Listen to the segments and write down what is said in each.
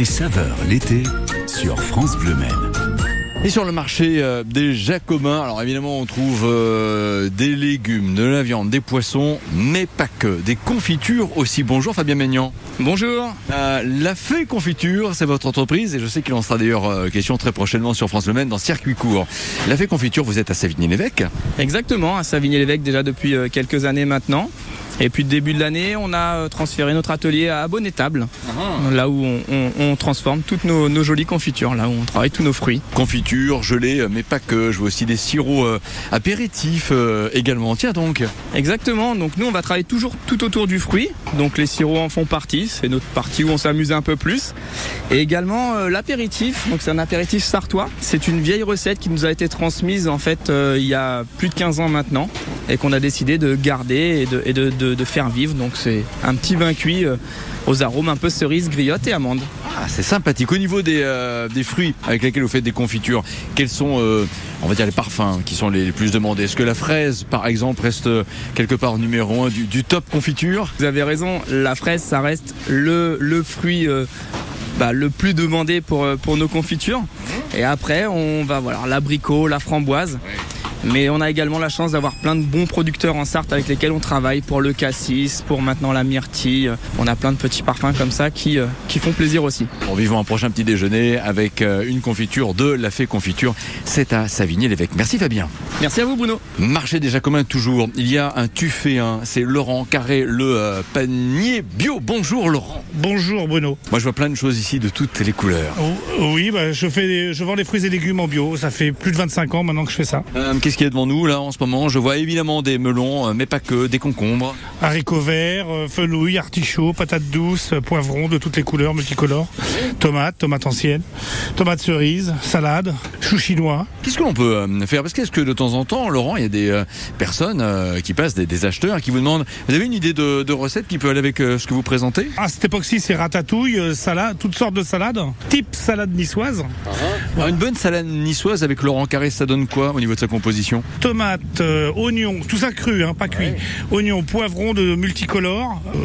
Côté saveur l'été sur France Bleu Maine. Et sur le marché euh, des Jacobins, alors évidemment on trouve euh, des légumes, de la viande, des poissons, mais pas que, des confitures aussi. Bonjour Fabien Maignan. Bonjour. Euh, la Fée Confiture, c'est votre entreprise et je sais qu'il en sera d'ailleurs euh, question très prochainement sur France Le Maine dans Circuit Court. La Fée Confiture, vous êtes à Savigny-l'Évêque Exactement, à Savigny-l'Évêque déjà depuis euh, quelques années maintenant. Et puis, début de l'année, on a euh, transféré notre atelier à Abonnetable, là où on, on- on transforme toutes nos, nos jolies confitures, là où on travaille tous nos fruits. Confiture, gelée, euh, mais pas que. Je vois aussi des sirops euh, apéritifs euh, également. Tiens donc. Exactement, donc nous, on va travailler toujours tout autour du fruit. Donc, les sirops en font partie, c'est notre partie où on s'amuse un peu plus. Et également euh, l'apéritif, donc c'est un apéritif sartois. C'est une vieille recette qui nous a été transmise en fait il y a plus de 15 ans maintenant et qu'on a décidé de garder et de, et de- de- de faire vivre. Donc, c'est un petit vin cuit euh, aux arômes un peu cerise, griotte et amande. Ah, c'est sympathique. Au niveau des, euh, des fruits avec lesquels vous faites des confitures, quels sont, euh, on va dire, les parfums qui sont les plus demandés? Est-ce que la fraise, par exemple, reste quelque part numéro un du, du top confiture? Vous avez raison, la fraise, ça reste le, le fruit euh, bah, le plus demandé pour, pour nos confitures. Et après, on va voir l'abricot, la framboise. Mais on a également la chance d'avoir plein de bons producteurs en Sarthe avec lesquels on travaille pour le cassis, pour maintenant la myrtille. On a plein de petits parfums comme ça qui, euh, qui font plaisir aussi. Bon, vivons un prochain petit déjeuner avec euh, une confiture de la Fée Confiture. C'est à Savigny-l'Évêque. Merci Fabien. Merci à vous Bruno. Marché des Jacobins toujours. Il y a un tuféen, c'est Laurent Carré, le euh, panier bio. Bonjour Laurent. Bonjour Bruno. Moi je vois plein de choses ici de toutes les couleurs. Oh, oui, bah, je, fais je vends des fruits et légumes en bio. Ça fait plus de 25 ans maintenant que je fais ça. Euh, Qu'est-ce devant nous là en ce moment Je vois évidemment des melons, euh, mais pas que, des concombres. Haricots verts, euh, fenouil, artichauts, patates douces, euh, poivrons de toutes les couleurs, multicolores. Tomates, tomates anciennes, tomates cerises, salades, chinois. Qu'est-ce que l'on peut euh, faire? Parce qu'est-ce que de temps en temps, Laurent, il y a des euh, personnes euh, qui passent, des, des acheteurs, qui vous demandent Vous avez une idée de, de recette qui peut aller avec ce que vous présentez? À cette époque-ci, c'est ratatouille, salade, toutes sortes de salades. Type salade niçoise. Alors, Une bonne salade niçoise avec Laurent Carré, ça donne quoi au niveau de sa composition? Tomates, euh, oignons, tout ça cru, hein, pas cuit. Oignons, poivrons de multicolores. euh,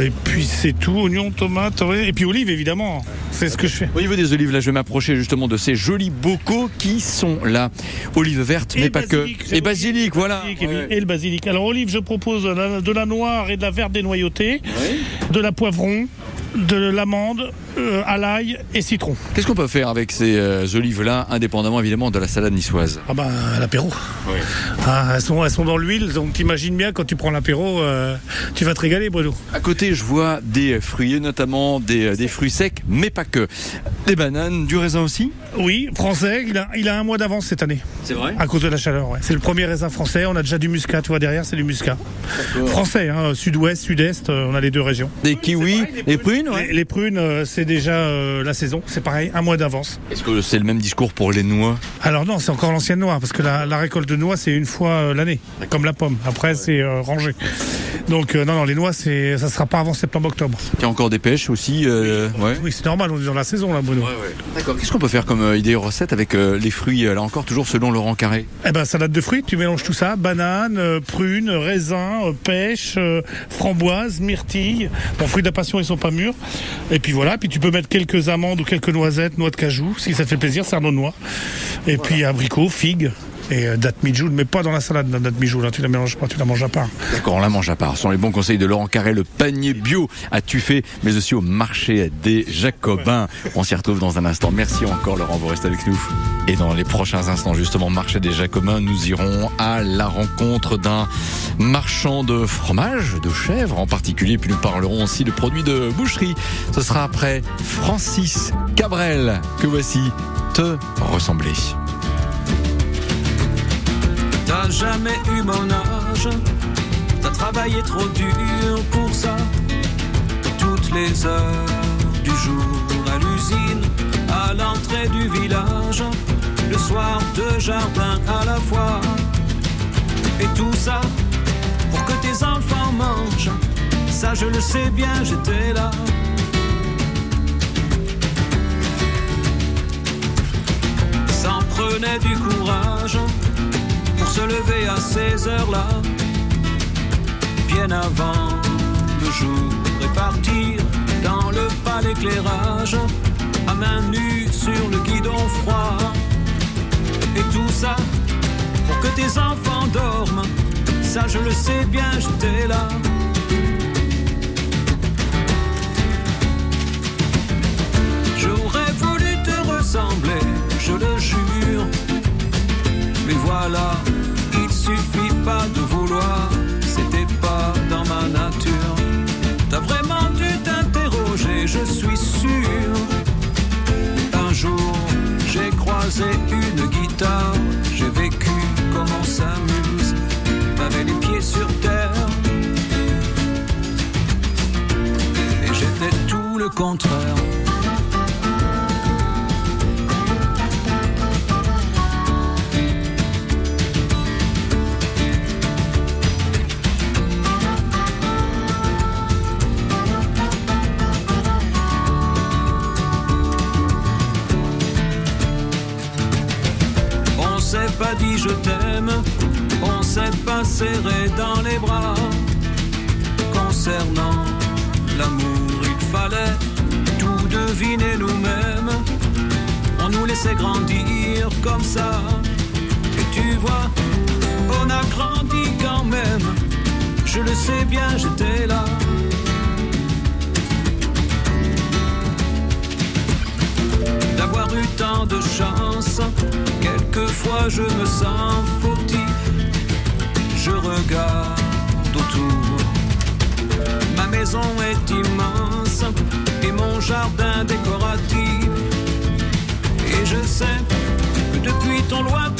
et puis c'est tout, oignons, tomates, et puis olives évidemment. C'est ce que je fais. Au niveau des olives, là, je vais m'approcher justement de ces jolis bocaux qui sont là. Olives vertes, mais pas que. Et basilic, voilà. et, Ouais. et le basilic. Alors olive, je propose de la, de la noire et de la verte dénoyautée, de la poivron, de l'amande, euh, à l'ail et citron. Qu'est-ce qu'on peut faire avec ces euh, olives-là, indépendamment évidemment de la salade niçoise? Ah bah l'apéro. Ah, elles, sont, elles sont dans l'huile, donc t'imagines bien quand tu prends l'apéro, euh, tu vas te régaler Bruno. À côté, je vois des fruits, notamment des, des fruits secs, mais pas que. Des bananes, du raisin aussi? Oui, français, il a, il a un mois d'avance cette année, C'est vrai à cause de la chaleur. ouais. C'est le premier raisin français, on a déjà du muscat, tu vois derrière c'est du muscat. Français, hein, sud-ouest, sud-est, euh, on a les deux régions. Des kiwis, des prunes, ouais. Les, les prunes, euh, c'est déjà euh, la saison, c'est pareil, un mois d'avance. Est-ce que c'est le même discours pour les noix? Alors non, c'est encore l'ancienne noix, parce que la, la récolte de noix, c'est une fois euh, l'année, comme la pomme. Après, c'est euh, rangé. Donc euh, non, non, les noix, c'est, ça sera pas avant septembre-octobre. Il y a encore des pêches aussi, euh, ouais. Oui, c'est normal, on est dans la saison là, Bruno. D'accord. Qu'est-ce qu'on peut faire comme euh, idée recette avec euh, les fruits, euh, là encore toujours selon Laurent Carré Eh ben, salade de fruits, tu mélanges tout ça, bananes, euh, prunes, raisins, euh, pêche, euh, framboises, myrtilles. Bon, fruits de la passion, ils sont pas mûrs. Et puis voilà, puis tu peux mettre quelques amandes ou quelques noisettes, noix de cajou, si ça te fait plaisir, sarno de noix. Et puis abricots, figues. Et euh, date mijoule, mais pas dans la salade, la date mijoule, hein, tu la mélanges pas, tu la manges à part. D'accord, on la mange à part. Ce sont les bons conseils de Laurent Carré, le panier bio à Tuffet, mais aussi au marché des Jacobins. On s'y retrouve dans un instant. Merci encore Laurent, vous restez avec nous. Et dans les prochains instants, justement, marché des Jacobins, nous irons à la rencontre d'un marchand de fromage, de chèvre en particulier, puis nous parlerons aussi de produits de boucherie. Ce sera après Francis Cabrel, que voici te ressembler. T'as jamais eu mon âge, t'as travaillé trop dur pour ça. Toutes les heures du jour à l'usine, à l'entrée du village, le soir de jardin à la fois. Et tout ça pour que tes enfants mangent, ça je le sais bien, j'étais là. Ça en prenait du courage se lever à ces heures-là, bien avant le jour et partir dans le pas d'éclairage mains nues sur le guidon froid. Et tout ça pour que tes enfants dorment. Ça, je le sais bien, j'étais là. J'aurais voulu te ressembler, je le jure. Mais voilà, Un jour, j'ai croisé une guitare, j'ai vécu comme on s'amuse, t'avais les pieds sur terre. Et j'étais tout le contraire. Je t'aime, on s'est pas serré dans les bras. Concernant l'amour, il fallait tout deviner nous-mêmes. On nous laissait grandir comme ça. Et tu vois, on a grandi quand même. Je le sais bien, j'étais là. D'avoir eu tant de chance. Quelquefois je me sens fautif. Je regarde autour. Ma maison est immense et mon jardin décoratif. Et je sais que depuis ton lointain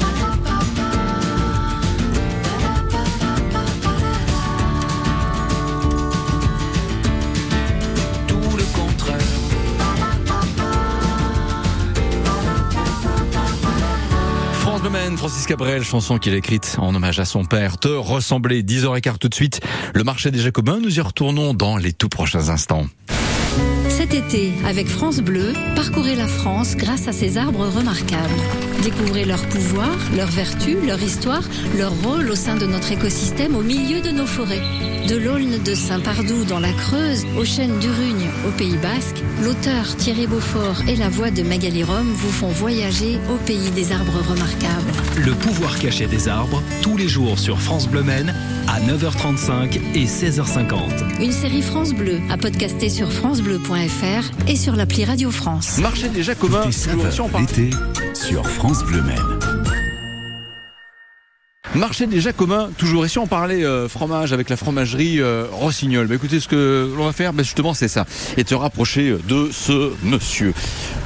Francis Cabrel, chanson qu'il a écrite en hommage à son père. Te ressembler, 10h15 tout de suite. Le marché des Jacobins, nous y retournons dans les tout prochains instants. Cet été, avec France Bleu, parcourez la France grâce à ces arbres remarquables. Découvrez leur pouvoir, leurs vertus, leur histoire, leur rôle au sein de notre écosystème au milieu de nos forêts. De l'Aulne de Saint-Pardoux dans la Creuse, aux chênes d'Urugne au Pays Basque, l'auteur Thierry Beaufort et la voix de Magali Rome vous font voyager au pays des arbres remarquables. Le pouvoir caché des arbres, tous les jours sur France Bleu Maine, à 9h35 et 16h50. Une série France Bleu à podcaster sur francebleu.fr et sur l'appli Radio France. Marché parle- l'été sur France Bleu Maine. Marché des Jacobins, toujours. Et si on parlait euh, fromage avec la fromagerie euh, Rossignol, bah, écoutez, ce que l'on va faire, bah, justement, c'est ça. Et te rapprocher de ce monsieur.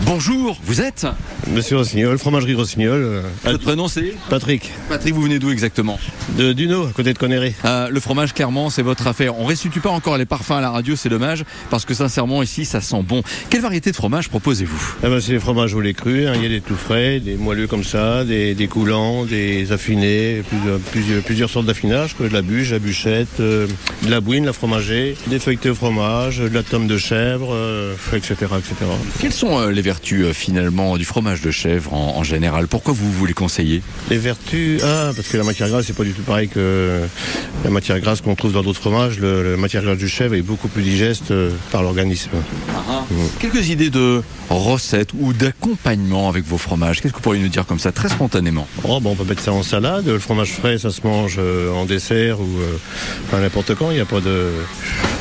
Bonjour, vous êtes? Monsieur Rossignol, fromagerie Rossignol, euh, Votre prénom c'est? Patrick, Patrick, vous venez d'où exactement? De Duno, à côté de Conneré. Euh, Le fromage, clairement, c'est votre affaire. On restitue pas encore les parfums à la radio, c'est dommage, parce que sincèrement, ici, ça sent bon. Quelle variété de fromage proposez-vous? Ah ben, c'est les fromages au lait cru, hein. il y a des tout frais, des moelleux comme ça, des, des coulants, des affinés, plusieurs, plusieurs, plusieurs sortes d'affinages, quoi, de la bûche, la bûchette, euh, de la bouine, la fromager, des feuilletés au fromage, de la tome de chèvre, euh, etc., etc. Quelles sont euh, les vertus, finalement, du fromage de chèvre en, en général? Pourquoi vous vous les conseillez? Les vertus, ah, parce que la matière grasse, c'est pas du tout pareil que la matière grasse qu'on trouve dans d'autres fromages. Le, la matière grasse du chèvre est beaucoup plus digeste par l'organisme. Quelques idées de recettes ou d'accompagnement avec vos fromages Qu'est-ce que vous pourriez nous dire comme ça, très spontanément? Oh, bon, on peut mettre ça en salade. Le fromage frais, ça se mange euh, en dessert ou euh, enfin, n'importe quand. Il n'y a pas de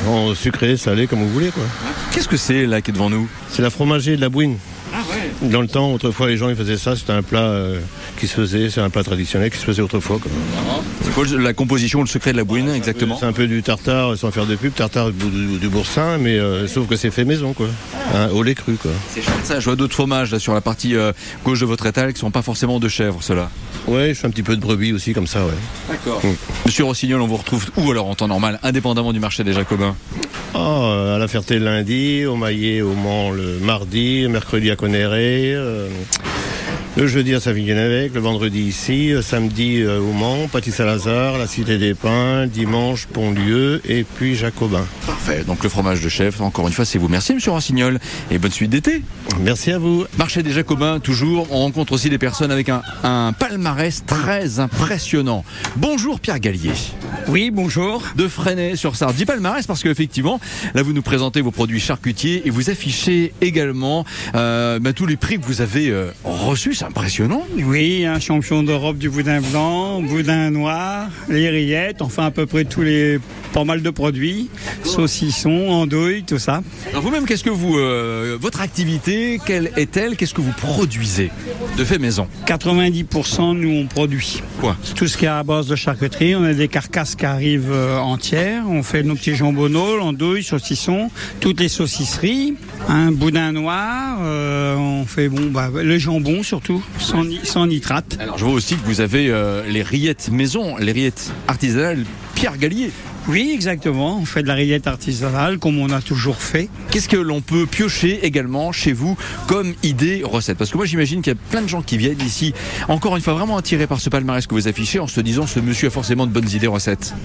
en sucré, salé, comme vous voulez. quoi. Qu'est-ce que c'est là qui est devant nous? C'est la fromager de la bouine. Dans le temps, autrefois, les gens ils faisaient ça. C'était un plat euh, qui se faisait, c'est un plat traditionnel qui se faisait autrefois. C'est quoi la composition, le secret de la bouine exactement C'est un peu du tartare, sans faire de pub, tartare du, du boursin, mais euh, sauf que c'est fait maison, quoi. Hein, au lait cru, quoi. C'est ça, je vois d'autres fromages là, sur la partie euh, gauche de votre étal qui sont pas forcément de chèvre, ceux-là. Ouais, je fais un petit peu de brebis aussi, comme ça, ouais. D'accord. Mm. Monsieur Rossignol, on vous retrouve où alors en temps normal, indépendamment du marché des Jacobins Oh, à la Ferté le lundi, au Maillet, au Mans le mardi, mercredi à Conéré, euh, le jeudi à Savigny-Navec, le vendredi ici, samedi euh, au Mans, Paty-Salazar, la Cité des Pins, dimanche Pontlieu et puis Jacobin. Parfait, donc le fromage de chef, encore une fois, c'est vous. Merci Monsieur Rossignol et bonne suite d'été. Merci à vous. Marché des Jacobins, toujours, on rencontre aussi des personnes avec un, un palmarès très impressionnant. Bonjour Pierre Gallier. Oui, bonjour. de Freinet sur Sarre. Dis palmarès parce qu'effectivement, là vous nous présentez vos produits charcutiers et vous affichez également euh, bah, tous les prix que vous avez euh, reçus. Impressionnant. Oui, un champion d'Europe du boudin blanc, boudin noir, les rillettes, enfin à peu près tous les pas mal de produits, saucissons, andouilles, tout ça. Alors vous-même, qu'est-ce que vous, euh, votre activité, quelle est-elle Qu'est-ce que vous produisez de fait maison? 90% nous on produit. Quoi? Tout ce qui est à base de charcuterie, on a des carcasses qui arrivent euh, entières, on fait nos petits jambonneaux, andouilles, saucissons, toutes les saucisseries, un boudin noir, euh, on fait bon bah, le jambon surtout, sans, ni- sans nitrate. Alors je vois aussi que vous avez euh, les rillettes maison, les rillettes artisanales Pierre Gallier. Oui, exactement. On fait de la rillette artisanale comme on a toujours fait. Qu'est-ce que l'on peut piocher également chez vous comme idée recette? Parce que moi j'imagine qu'il y a plein de gens qui viennent ici, encore une fois vraiment attirés par ce palmarès que vous affichez en se disant ce monsieur a forcément de bonnes idées recettes.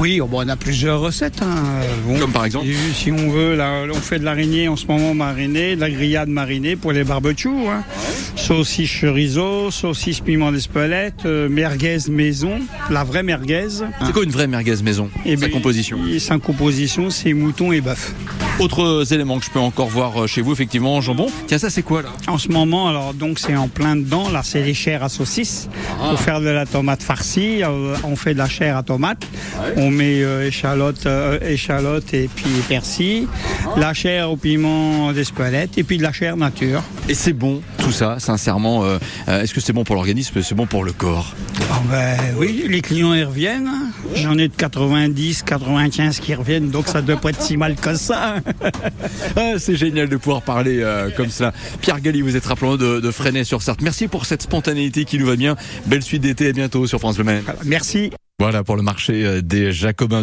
Oui, oh, bon, on a plusieurs recettes. hein. Bon, Comme par exemple Si on veut, là, on fait de l'araignée en ce moment marinée, de la grillade marinée pour les barbecues. Hein. Saucisse chorizo, saucisse piment d'Espelette, euh, merguez maison, la vraie merguez. C'est quoi une vraie merguez maison? Et Sa ben, composition? Sa composition, c'est mouton et bœuf. Autres éléments que je peux encore voir euh, chez vous, effectivement, jambon. Tiens, ça c'est quoi là? En ce moment, alors donc c'est en plein dedans. Là, c'est les chairs à saucisse. Pour faire de la tomate farcie, euh, on fait de la chair à tomate. On met euh, échalote, euh, échalote et puis persil. La chair au piment d'Espelette et puis de la chair nature. Et c'est bon, tout ça, sincèrement. euh, euh, Est-ce que c'est bon pour l'organisme C'est bon pour le corps? Ah ben oui, les clients y reviennent. J'en ai de 90, 95 qui reviennent, donc ça doit pas être si mal que ça. Ah, C'est génial de pouvoir parler euh, comme cela. Pierre Galli, vous êtes rappelant de, de Freinet sur Sarthe. Merci pour cette spontanéité qui nous va bien. Belle suite d'été, à bientôt sur France Le Maine. Merci. Voilà pour le marché euh, des Jacobins de